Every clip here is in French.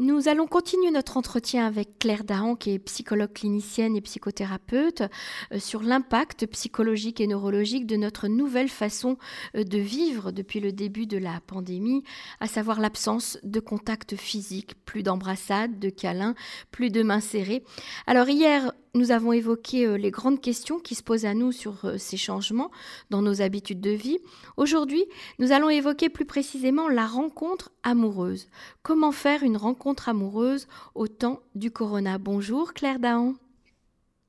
Nous allons continuer notre entretien avec Claire Dahan, qui est psychologue clinicienne et psychothérapeute, euh, sur l'impact psychologique et neurologique de notre nouvelle façon euh, de vivre depuis le début de la pandémie, à savoir l'absence de contact physique, plus d'embrassades, de câlins, plus de mains serrées. Alors hier, nous avons évoqué euh, les grandes questions qui se posent à nous sur euh, ces changements dans nos habitudes de vie. Aujourd'hui, nous allons évoquer plus précisément la rencontre amoureuse. Comment faire une rencontre amoureuse au temps du corona? Bonjour Claire Dahan.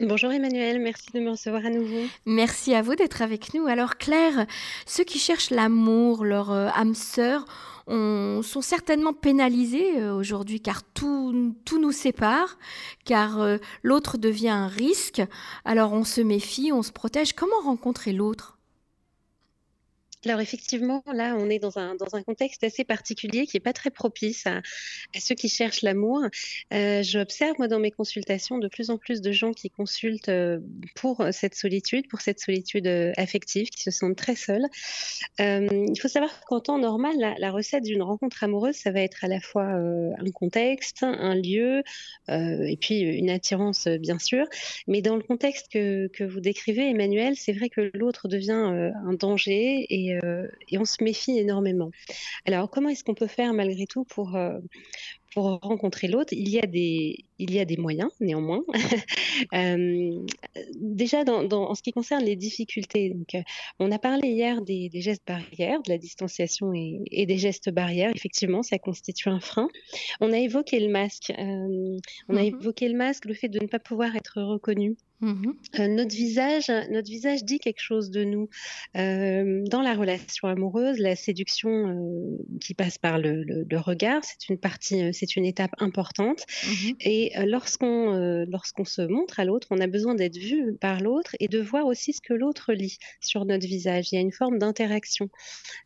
Bonjour Emmanuel, merci de me recevoir à nouveau. Merci à vous d'être avec nous. Alors Claire, ceux qui cherchent l'amour, leur euh, âme sœur, sont certainement pénalisés euh, aujourd'hui car tout, tout, nous sépare, car euh, l'autre devient un risque. Alors on se méfie, on se protège. Comment rencontrer l'autre? Alors effectivement, là, on est dans un, dans un contexte assez particulier qui n'est pas très propice à, ceux qui cherchent l'amour. Euh, J'observe, moi, dans mes consultations, de plus en plus de gens qui consultent euh, pour cette solitude, pour cette solitude euh, affective, qui se sentent très seuls. Euh, il faut savoir qu'en temps normal, la, recette d'une rencontre amoureuse, ça va être à la fois un contexte, un lieu, et puis une attirance, bien sûr. Mais dans le contexte que, que vous décrivez, Emmanuel, c'est vrai que l'autre devient un danger et euh, et, on se méfie énormément. Alors, comment est-ce qu'on peut faire malgré tout pour, euh, pour rencontrer l'autre, il, il y a des moyens, néanmoins. Euh, déjà, dans, en ce qui concerne les difficultés, donc, on a parlé hier des, gestes barrières, de la distanciation et, des gestes barrières. Effectivement, ça constitue un frein. On a évoqué le masque. on a mmh évoqué le masque, le fait de ne pas pouvoir être reconnu. Mmh euh, notre visage, notre visage dit quelque chose de nous. Euh, dans la relation amoureuse, la séduction euh, qui passe par le, regard, c'est une partie, c'est une étape importante. Mmh et lorsqu'on lorsqu'on se montre à l'autre, on a besoin d'être vu par l'autre et de voir aussi ce que l'autre lit sur notre visage. Il y a une forme d'interaction,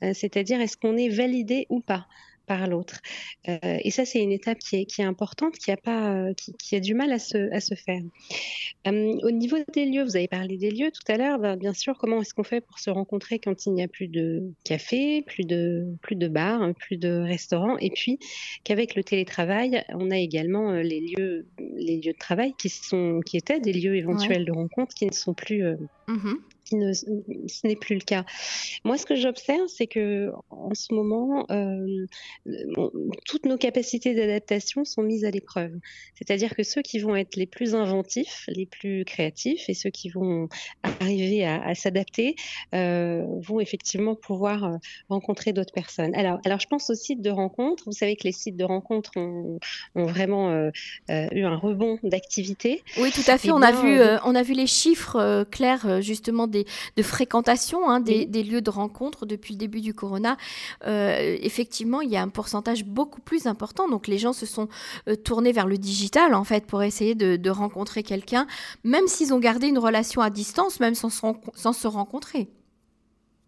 c'est-à-dire est-ce qu'on est validé ou pas? Par l'autre. Euh, et ça, c'est une étape qui est, qui est importante, qui a, pas, euh, qui, a du mal à se, à se faire. Euh, au niveau des lieux, vous avez parlé des lieux tout à l'heure. Ben, bien sûr, comment est-ce qu'on fait pour se rencontrer quand il n'y a plus de café, plus de, plus de bars, hein, plus de restaurants, et puis qu'avec le télétravail, on a également les lieux, les lieux de travail qui, sont, qui étaient des lieux éventuels de rencontre qui ne sont plus, mmh ce n'est plus le cas. Moi, ce que j'observe, c'est que en ce moment, euh, toutes nos capacités d'adaptation sont mises à l'épreuve. C'est-à-dire que ceux qui vont être les plus inventifs, les plus créatifs, et ceux qui vont arriver à, s'adapter, euh, vont effectivement pouvoir euh, rencontrer d'autres personnes. Alors, alors, je pense aux sites de rencontres. Vous savez que les sites de rencontres ont, vraiment eu un rebond d'activité. Oui, tout à fait. on a vu, on a vu les chiffres clairs justement des de fréquentation hein, des, lieux de rencontre depuis le début du corona, euh, effectivement, il y a un pourcentage beaucoup plus important. Donc les gens se sont euh, tournés vers le digital, en fait, pour essayer de, rencontrer quelqu'un, même s'ils ont gardé une relation à distance, même sans se rencontrer.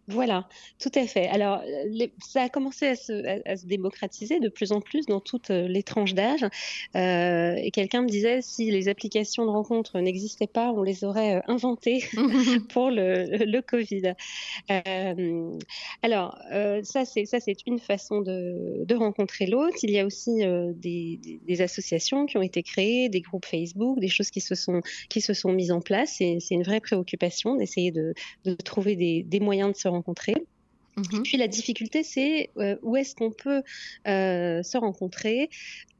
Voilà, tout à fait. Alors, euh, ça a commencé à se, démocratiser de plus en plus dans toutes euh, les tranches d'âge. Euh, et quelqu'un me disait, si les applications de rencontre n'existaient pas, on les aurait inventées pour le, Covid. alors, ça, c'est ça, c'est une façon de, rencontrer l'autre. Il y a aussi des, associations qui ont été créées, des groupes Facebook, des choses qui se sont qui se sont mises en place. Et c'est une vraie préoccupation d'essayer de, trouver des, des moyens de se rencontrer. Et mmh puis la difficulté, c'est euh, où est-ce qu'on peut euh, se rencontrer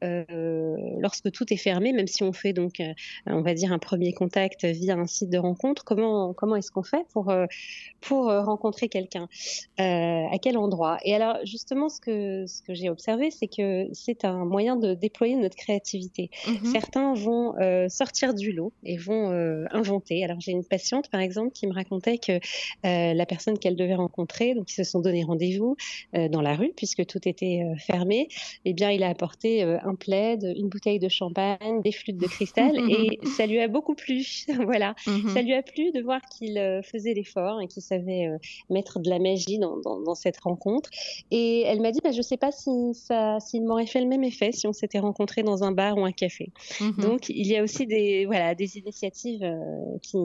euh, lorsque tout est fermé, même si on fait donc, on va dire, un premier contact via un site de rencontre. Comment, comment est-ce qu'on fait pour, pour rencontrer quelqu'un À quel endroit? Et alors, justement, ce que, ce que j'ai observé, c'est que c'est un moyen de déployer notre créativité. Mmh Certains vont sortir du lot et vont inventer. Alors, j'ai une patiente, par exemple, qui me racontait que la personne qu'elle devait rencontrer, donc se sont donné rendez-vous euh, dans la rue puisque tout était euh, fermé, eh bien, il a apporté euh, un plaid, une bouteille de champagne, des flûtes de cristal et ça lui a beaucoup plu. voilà, mhm. ça lui a plu de voir qu'il faisait l'effort et qu'il savait mettre de la magie dans, dans, cette rencontre. Et elle m'a dit, bah, je ne sais pas si ça, s'il m'aurait fait le même effet si on s'était rencontrés dans un bar ou un café. Mhm. Donc, il y a aussi des, voilà, des initiatives qui,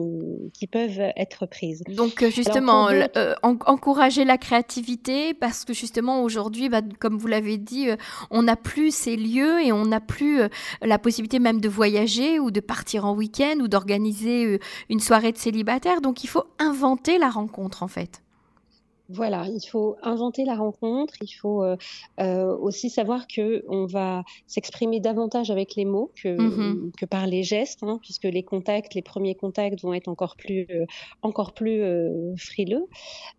qui peuvent être prises. Donc, justement, encourager la créativité créativité parce que justement aujourd'hui, bah, comme vous l'avez dit, on n'a plus ces lieux et on n'a plus la possibilité même de voyager ou de partir en week-end ou d'organiser une soirée de célibataire. Donc il faut inventer la rencontre en fait. Voilà, il faut inventer la rencontre, il faut euh, euh, aussi savoir que on va s'exprimer davantage avec les mots que, mmh que par les gestes, hein, puisque les contacts, les premiers contacts vont être encore plus, euh, encore plus frileux.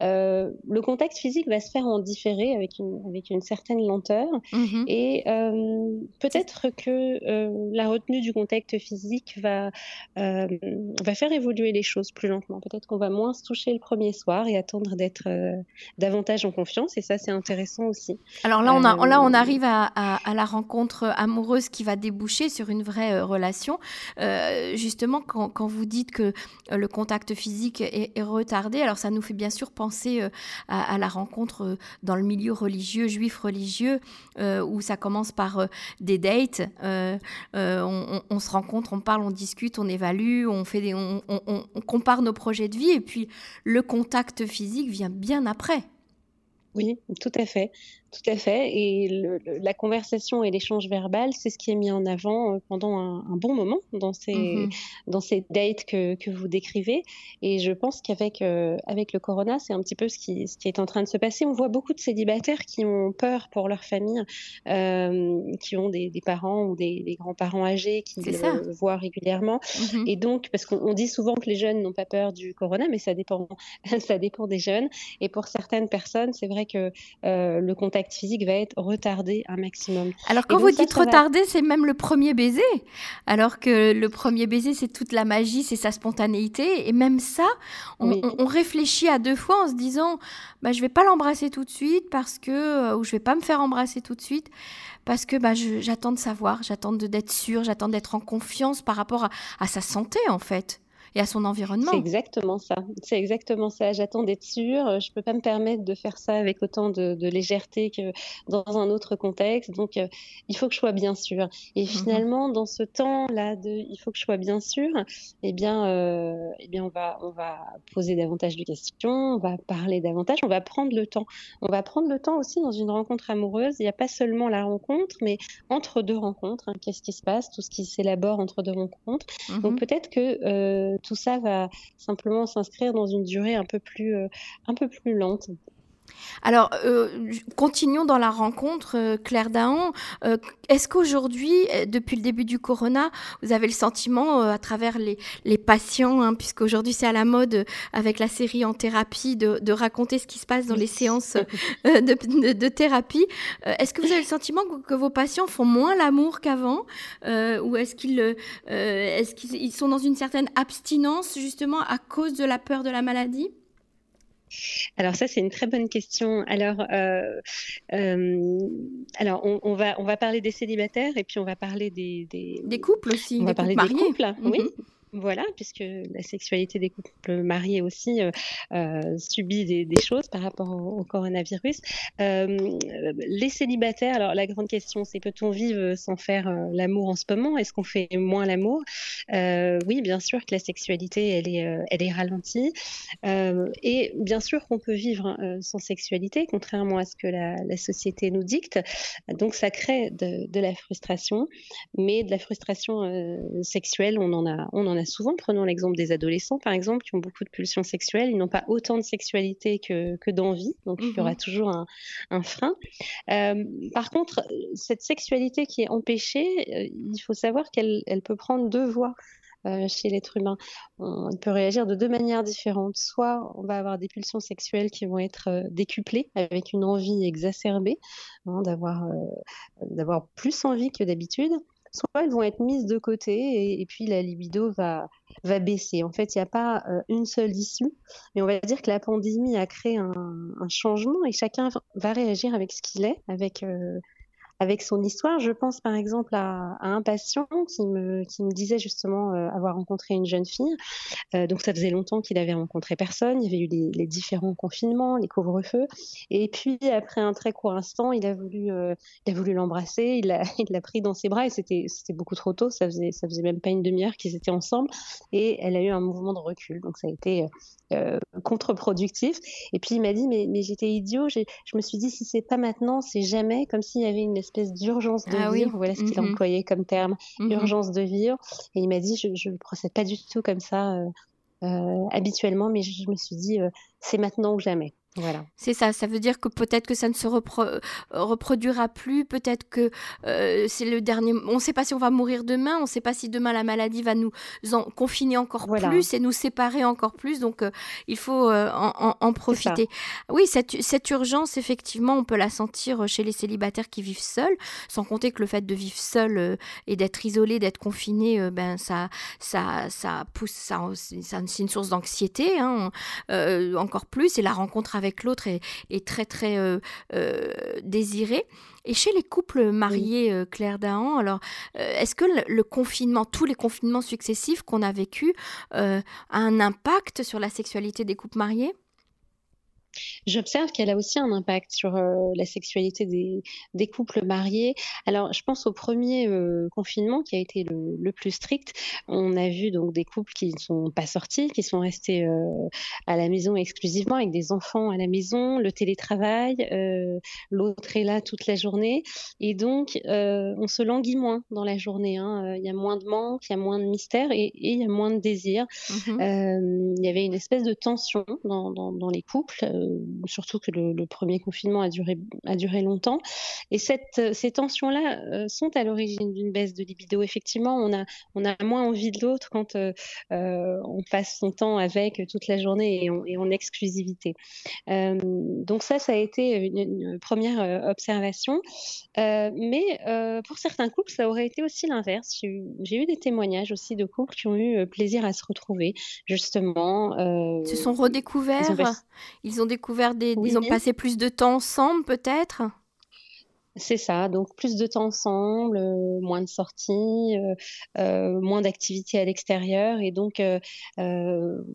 le contact physique va se faire en différé avec une, avec une certaine lenteur, mmh et peut-être que la retenue du contact physique va, va faire évoluer les choses plus lentement. Peut-être qu'on va moins se toucher le premier soir et attendre d'être davantage en confiance et ça c'est intéressant aussi. Alors là on, a, là, on euh, arrive à, à, la rencontre amoureuse qui va déboucher sur une vraie euh, relation. Euh, justement quand, quand, vous dites que le contact physique est, retardé, alors ça nous fait bien sûr penser à, la rencontre dans le milieu religieux, juif religieux, où ça commence par des dates, on, on, se rencontre, on parle, on discute, on évalue, on, fait des, on, on compare nos projets de vie et puis le contact physique vient bien après. Oui, tout à fait. Tout à fait. Et la conversation et l'échange verbal, c'est ce qui est mis en avant euh, pendant un, bon moment dans ces, mmh dans ces dates que, que, vous décrivez. Et je pense qu'avec euh, avec le corona, c'est un petit peu ce qui, ce qui est en train de se passer. On voit beaucoup de célibataires qui ont peur pour leur famille, euh, qui ont des, des, parents ou des, grands-parents âgés qui le voient régulièrement. Mmh et donc, parce qu'on dit souvent que les jeunes n'ont pas peur du corona, mais ça dépend, ça dépend des jeunes. Et pour certaines personnes, c'est vrai que le contact physique va être retardé un maximum. Alors quand vous dites retardé, c'est même le premier baiser. Alors que le premier baiser, c'est toute la magie, c'est sa spontanéité. Et même ça, on, réfléchit à deux fois en se disant, bah, je vais pas l'embrasser tout de suite parce que, euh, ou je vais pas me faire embrasser tout de suite parce que bah, j'attends de savoir, j'attends d'être sûr, j'attends d'être en confiance par rapport à sa santé en fait et à son environnement. C'est exactement ça. C'est exactement ça. J'attends d'être sûre. Je ne peux pas me permettre de faire ça avec autant de, légèreté que dans un autre contexte. Donc, euh, il faut que je sois bien sûre. Et mmh finalement, dans ce temps-là de il faut que je sois bien sûre, eh bien, euh, eh bien on, va, on va poser davantage de questions, on va parler davantage, on va prendre le temps. On va prendre le temps aussi dans une rencontre amoureuse. Il n'y a pas seulement la rencontre, mais entre deux rencontres. Hein, qu'est-ce qui se passe? Tout ce qui s'élabore entre deux rencontres. Mmh Donc, peut-être que euh, tout ça va simplement s'inscrire dans une durée un peu plus, euh, lente. Alors, euh, continuons dans la rencontre, euh, Claire Dahan. Euh, est-ce qu'aujourd'hui, depuis le début du corona, vous avez le sentiment, à travers les, les patients, hein, puisqu'aujourd'hui c'est à la mode avec la série en thérapie, de, raconter ce qui se passe dans les séances de, thérapie, est-ce que vous avez le sentiment que, vos patients font moins l'amour qu'avant Ou est-ce qu'ils est qu'ils sont dans une certaine abstinence justement à cause de la peur de la maladie? Alors ça, c'est une très bonne question. Alors, euh, euh, alors on, va, on va parler des célibataires et puis on va parler des... Des, couples aussi. On va parler des couples, oui. Voilà, puisque la sexualité des couples mariés aussi euh, euh, subit des, choses par rapport au, coronavirus. Euh, les célibataires, alors la grande question, c'est peut-on vivre sans faire l'amour en ce moment? Est-ce qu'on fait moins l'amour? Oui, bien sûr que la sexualité, elle est, elle est ralentie. et bien sûr qu'on peut vivre sans sexualité, contrairement à ce que la, société nous dicte. Donc ça crée de, de, la frustration, mais de la frustration sexuelle, on en a, on en a souvent. Prenons l'exemple des adolescents, par exemple, qui ont beaucoup de pulsions sexuelles. Ils n'ont pas autant de sexualité que, que d'envie, donc il y aura mhm. toujours un, frein. Euh, par contre, cette sexualité qui est empêchée, euh, il faut savoir qu'elle elle peut prendre deux voies. Euh, chez l'être humain. On peut réagir de deux manières différentes. Soit on va avoir des pulsions sexuelles qui vont être décuplées avec une envie exacerbée, hein, d'avoir d'avoir plus envie que d'habitude soit elles vont être mises de côté et, puis la libido va, va baisser. En fait, il n'y a pas euh, une seule issue, mais on va dire que la pandémie a créé un, changement et chacun va réagir avec ce qu'il est, avec, euh, avec son histoire. Je pense par exemple à, un patient qui me, disait justement euh, avoir rencontré une jeune fille. Euh, donc ça faisait longtemps qu'il avait rencontré personne. Il y avait eu les, différents confinements, les couvre-feux. Et puis après un très court instant, il a voulu, euh, l'embrasser. Il l'a, il pris dans ses bras et c'était, beaucoup trop tôt. Ça faisait, faisait même pas une demi-heure qu'ils étaient ensemble. Et elle a eu un mouvement de recul. Donc ça a été contre-productif. Et puis il m'a dit mais, mais j'étais idiot. je me suis dit si c'est pas maintenant, c'est jamais. Comme s'il y avait une espèce d'urgence de ah vivre. Voilà ce qu'il a employé comme terme, urgence de vivre. Et il m'a dit, je ne procède pas du tout comme ça euh, euh, habituellement, mais je, me suis dit, euh, c'est maintenant ou jamais. Voilà. C'est ça, ça veut dire que peut-être que ça ne se reproduira plus, peut-être que euh, c'est le dernier. On ne sait pas si on va mourir demain, on ne sait pas si demain la maladie va nous en confiner encore plus et nous séparer encore plus. Donc euh, il faut euh, en, profiter. Oui, cette, cette, urgence, effectivement, on peut la sentir chez les célibataires qui vivent seuls, sans compter que le fait de vivre seul et d'être isolé, d'être confiné, ben ça, ça, ça pousse, ça, c'est une source d'anxiété, hein, encore plus, et la rencontre avec avec l'autre est, très très euh, euh, désiré. Et chez les couples mariés, euh, Claire Dahan, alors est-ce que le, confinement, tous les confinements successifs qu'on a vécu, a un impact sur la sexualité des couples mariés? J'observe qu'elle a aussi un impact sur euh, la sexualité des, des, couples mariés. Alors, je pense au premier euh, confinement qui a été le, le, plus strict. On a vu donc des couples qui ne sont pas sortis, qui sont restés euh, à la maison exclusivement avec des enfants à la maison, le télétravail, l'autre est là toute la journée. Et donc, on se languit moins dans la journée. Hein. Il y a moins de manque, il y a moins de mystère et, il y a moins de désir. Mmh il y avait une espèce de tension dans, dans, dans les couples surtout que le, premier confinement a duré, a duré longtemps. Et cette, ces tensions-là euh, sont à l'origine d'une baisse de libido. Effectivement, on a, on a moins envie de l'autre quand euh, on passe son temps avec toute la journée et, en exclusivité. donc ça, ça a été une, première observation. mais pour certains couples, ça aurait été aussi l'inverse. J'ai eu, des témoignages aussi de couples qui ont eu plaisir à se retrouver, justement. se sont redécouverts. Ils ont découvert des. Ils ont passé plus de temps ensemble, peut-être? C'est ça, donc plus de temps ensemble, euh, moins de sorties, euh, euh, moins d'activités à l'extérieur et donc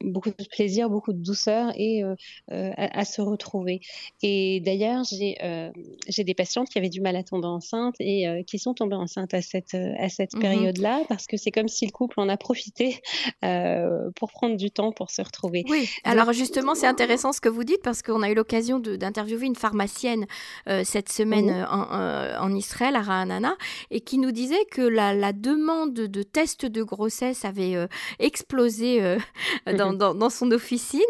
beaucoup de plaisir, beaucoup de douceur et à, se retrouver. Et d'ailleurs, j'ai des patientes qui avaient du mal à tomber enceinte et qui sont tombées enceintes à cette, à cette mmh période-là parce que c'est comme si le couple en a profité pour prendre du temps pour se retrouver. Oui, alors justement, c'est intéressant ce que vous dites parce qu'on a eu l'occasion d'interviewer une pharmacienne cette semaine mmh en en Israël, à Ra'anana, et qui nous disait que la, demande de tests de grossesse avait euh, explosé euh, dans, son officine,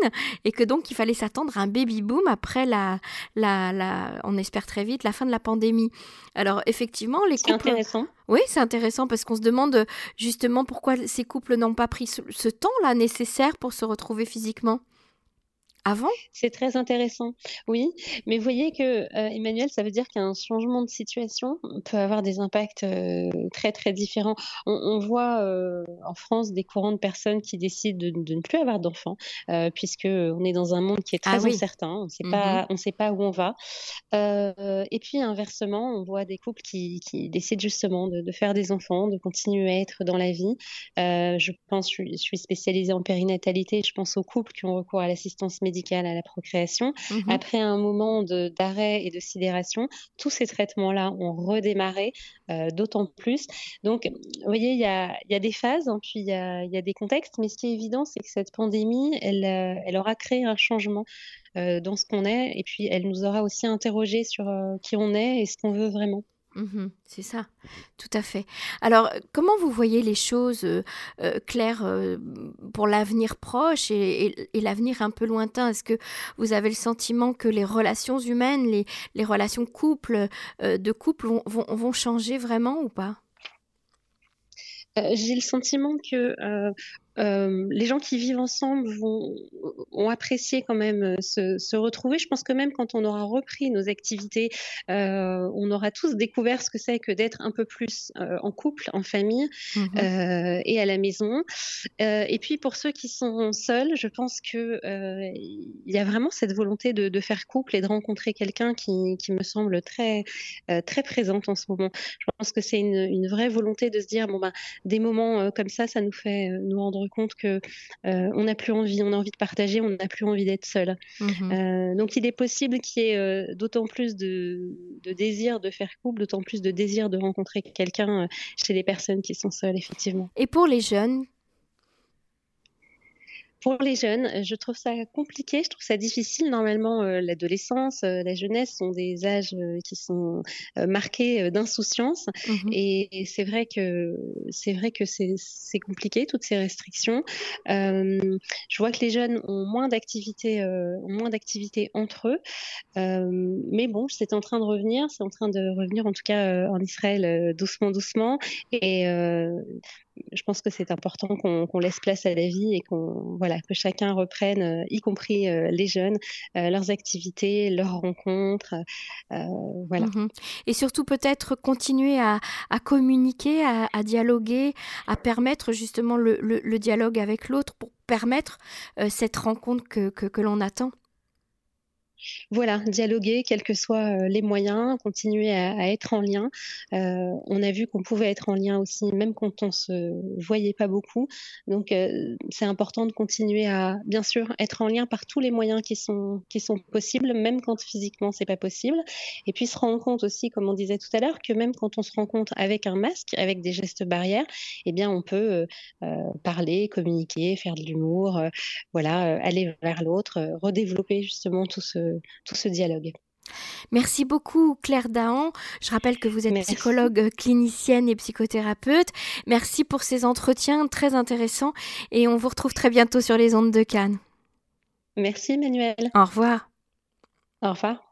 et que donc il fallait s'attendre à un baby boom après la, la, on espère très vite, la fin de la pandémie. Alors effectivement, les couples... C'est intéressant. Oui, c'est intéressant parce qu'on se demande justement pourquoi ces couples n'ont pas pris ce temps-là nécessaire pour se retrouver physiquement. Avant? C'est très intéressant, oui. Mais vous voyez que, euh, Emmanuel, ça veut dire qu'un changement de situation peut avoir des impacts euh, très, très différents. On, voit euh, en France des courants de personnes qui décident de, ne plus avoir d'enfants, puisqu'on est dans un monde qui est très ah incertain. On mmh ne sait pas où on va. et puis, inversement, on voit des couples qui, décident justement de, faire des enfants, de continuer à être dans la vie. je pense, je suis spécialisée en périnatalité, je pense aux couples qui ont recours à l'assistance médicale à la procréation. Mmh Après un moment d'arrêt et de sidération, tous ces traitements-là ont redémarré, euh, d'autant plus. Donc, vous voyez, il y a, y a, des phases, hein, puis il y a, y a, des contextes, mais ce qui est évident, c'est que cette pandémie, elle, euh, elle aura créé un changement euh, dans ce qu'on est, et puis elle nous aura aussi interrogé sur qui on est et ce qu'on veut vraiment. Mmh c'est ça, tout à fait. Alors, comment vous voyez les choses, euh, euh, euh, pour l'avenir proche et, l'avenir un peu lointain? Est-ce que vous avez le sentiment que les relations humaines, les, relations couple, de couple vont, changer vraiment ou pas? J'ai le sentiment que les gens qui vivent ensemble vont, ont apprécié quand même se, se, retrouver. Je pense que même quand on aura repris nos activités, on aura tous découvert ce que c'est que d'être un peu plus en couple, en famille mmh et à la maison. et puis pour ceux qui sont seuls, je pense que il y a vraiment cette volonté de, de faire couple et de rencontrer quelqu'un qui, qui, me semble très très présente en ce moment. Je pense que c'est une, une, vraie volonté de se dire bon ben des moments comme ça, ça nous fait nous rendre compte que euh, on n'a plus envie, on a envie de partager, on n'a plus envie d'être seul. Mhm. Euh, donc il est possible qu'il y ait euh, d'autant plus de, de, désir de faire couple, d'autant plus de désir de rencontrer quelqu'un chez les personnes qui sont seules, effectivement. Et pour les jeunes, pour les jeunes, euh, je trouve ça compliqué, je trouve ça difficile. Normalement, euh, l'adolescence, euh, la jeunesse sont des âges qui sont marqués d'insouciance, mmh et, c'est vrai que c'est vrai que c'est compliqué toutes ces restrictions. je vois que les jeunes ont moins d'activités, ont moins d'activités entre eux, mais bon, c'est en train de revenir, c'est en train de revenir en tout cas en Israël doucement, doucement, et je pense que c'est important qu'on laisse place à la vie et qu'on voilà que chacun reprenne, euh, y compris euh, les jeunes, euh, leurs activités, leurs rencontres, voilà. Mmh et surtout peut-être continuer à, communiquer, à, dialoguer, à permettre justement le, dialogue avec l'autre pour permettre cette rencontre que l'on attend. Voilà, dialoguer, quels que soient euh, les moyens, continuer à, être en lien. Euh, on a vu qu'on pouvait être en lien aussi, même quand on se voyait pas beaucoup. Donc, euh, c'est important de continuer à, bien sûr, être en lien par tous les moyens qui sont possibles, même quand physiquement c'est pas possible. Et puis se rendre compte aussi, comme on disait tout à l'heure, que même quand on se rencontre avec un masque, avec des gestes barrières, eh bien, on peut parler, communiquer, faire de l'humour, voilà, aller vers l'autre, redévelopper justement tout ce tout ce dialogue. Merci beaucoup Claire Dahan. Je rappelle que vous êtes psychologue clinicienne et psychothérapeute. Merci pour ces entretiens très intéressants et on vous retrouve très bientôt sur les ondes de Cannes. Merci Emmanuel. Au revoir. Au revoir.